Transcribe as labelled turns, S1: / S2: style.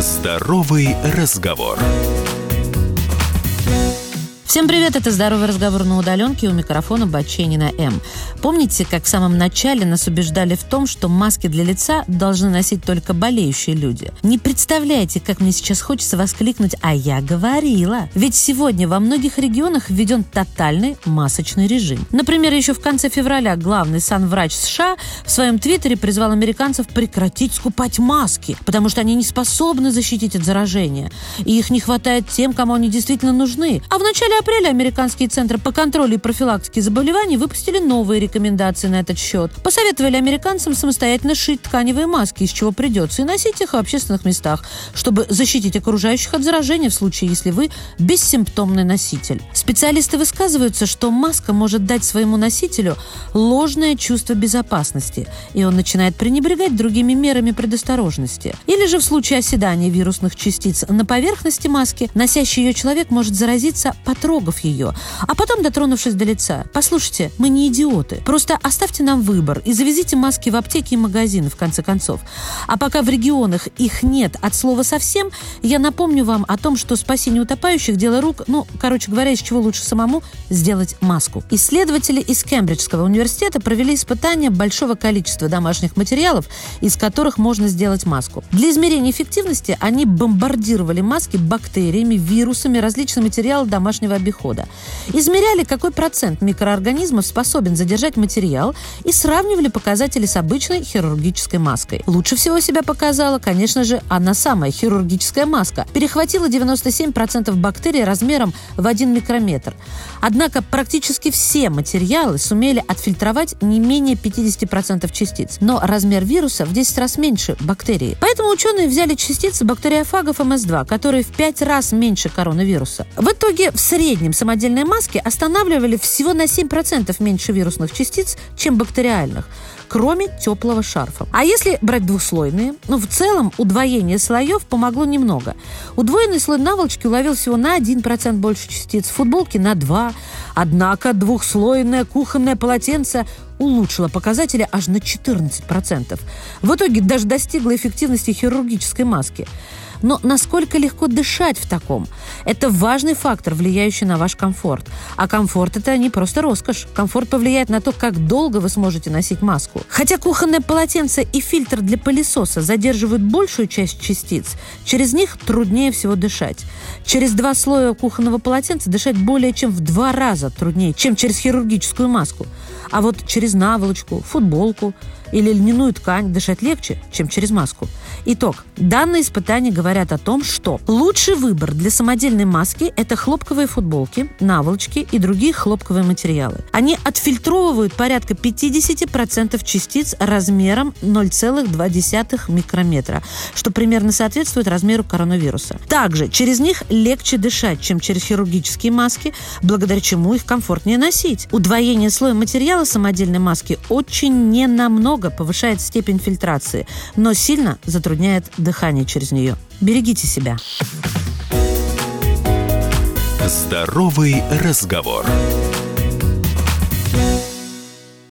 S1: Здоровый разговор.
S2: Всем привет, это «Здоровый разговор на удаленке» у микрофона Баченина М. Помните, как в самом начале нас убеждали в том, что маски для лица должны носить только болеющие люди? Не представляете, как мне сейчас хочется воскликнуть «А я говорила!» Ведь сегодня во многих регионах введен тотальный масочный режим. Например, еще в конце февраля главный санврач США в своем твиттере призвал американцев прекратить скупать маски, потому что они не способны защитить от заражения. И их не хватает тем, кому они действительно нужны. А в начале апреля американские центры по контролю и профилактике заболеваний выпустили новые рекомендации на этот счет. Посоветовали американцам самостоятельно шить тканевые маски, из чего придется, и носить их в общественных местах, чтобы защитить окружающих от заражения в случае, если вы бессимптомный носитель. Специалисты высказываются, что маска может дать своему носителю ложное чувство безопасности, и он начинает пренебрегать другими мерами предосторожности. Или же в случае оседания вирусных частиц на поверхности маски, носящий ее человек может заразиться потрогав потрогав ее, а потом дотронувшись до лица. Послушайте, мы не идиоты. Просто оставьте нам выбор и завезите маски в аптеки и магазины, в конце концов. А пока в регионах их нет от слова совсем, я напомню вам о том, что спасение утопающих – дело рук, ну, короче говоря, из чего лучше самому сделать маску. Исследователи из Кембриджского университета провели испытания большого количества домашних материалов, из которых можно сделать маску. Для измерения эффективности они бомбардировали маски бактериями, вирусами, различные материалы домашнего обихода. Измеряли, какой процент микроорганизмов способен задержать материал и сравнивали показатели с обычной хирургической маской. Лучше всего себя показала, конечно же, она самая хирургическая маска. Перехватила 97% бактерий размером в 1 микрометр. Однако практически все материалы сумели отфильтровать не менее 50% частиц. Но размер вируса в 10 раз меньше бактерии. Поэтому ученые взяли частицы бактериофагов МС2, которые в 5 раз меньше коронавируса. В итоге в среднем среднем самодельные маски останавливали всего на 7% меньше вирусных частиц, чем бактериальных кроме теплого шарфа. А если брать двухслойные, ну, в целом удвоение слоев помогло немного. Удвоенный слой наволочки уловил всего на 1% больше частиц, футболки на 2%. Однако двухслойное кухонное полотенце улучшила показатели аж на 14%. В итоге даже достигла эффективности хирургической маски. Но насколько легко дышать в таком? Это важный фактор, влияющий на ваш комфорт. А комфорт – это не просто роскошь. Комфорт повлияет на то, как долго вы сможете носить маску. Хотя кухонное полотенце и фильтр для пылесоса задерживают большую часть частиц, через них труднее всего дышать. Через два слоя кухонного полотенца дышать более чем в два раза труднее, чем через хирургическую маску. А вот через наволочку, футболку или льняную ткань дышать легче, чем через маску. Итог. Данные испытания говорят о том, что лучший выбор для самодельной маски – это хлопковые футболки, наволочки и другие хлопковые материалы. Они отфильтровывают порядка 50% частиц размером 0,2 микрометра, что примерно соответствует размеру коронавируса. Также через них легче дышать, чем через хирургические маски, благодаря чему их комфортнее носить. Удвоение слоя материала самодельной маски очень ненамного повышает степень фильтрации, но сильно затрудняет дыхание через нее. Берегите себя.
S1: Здоровый разговор.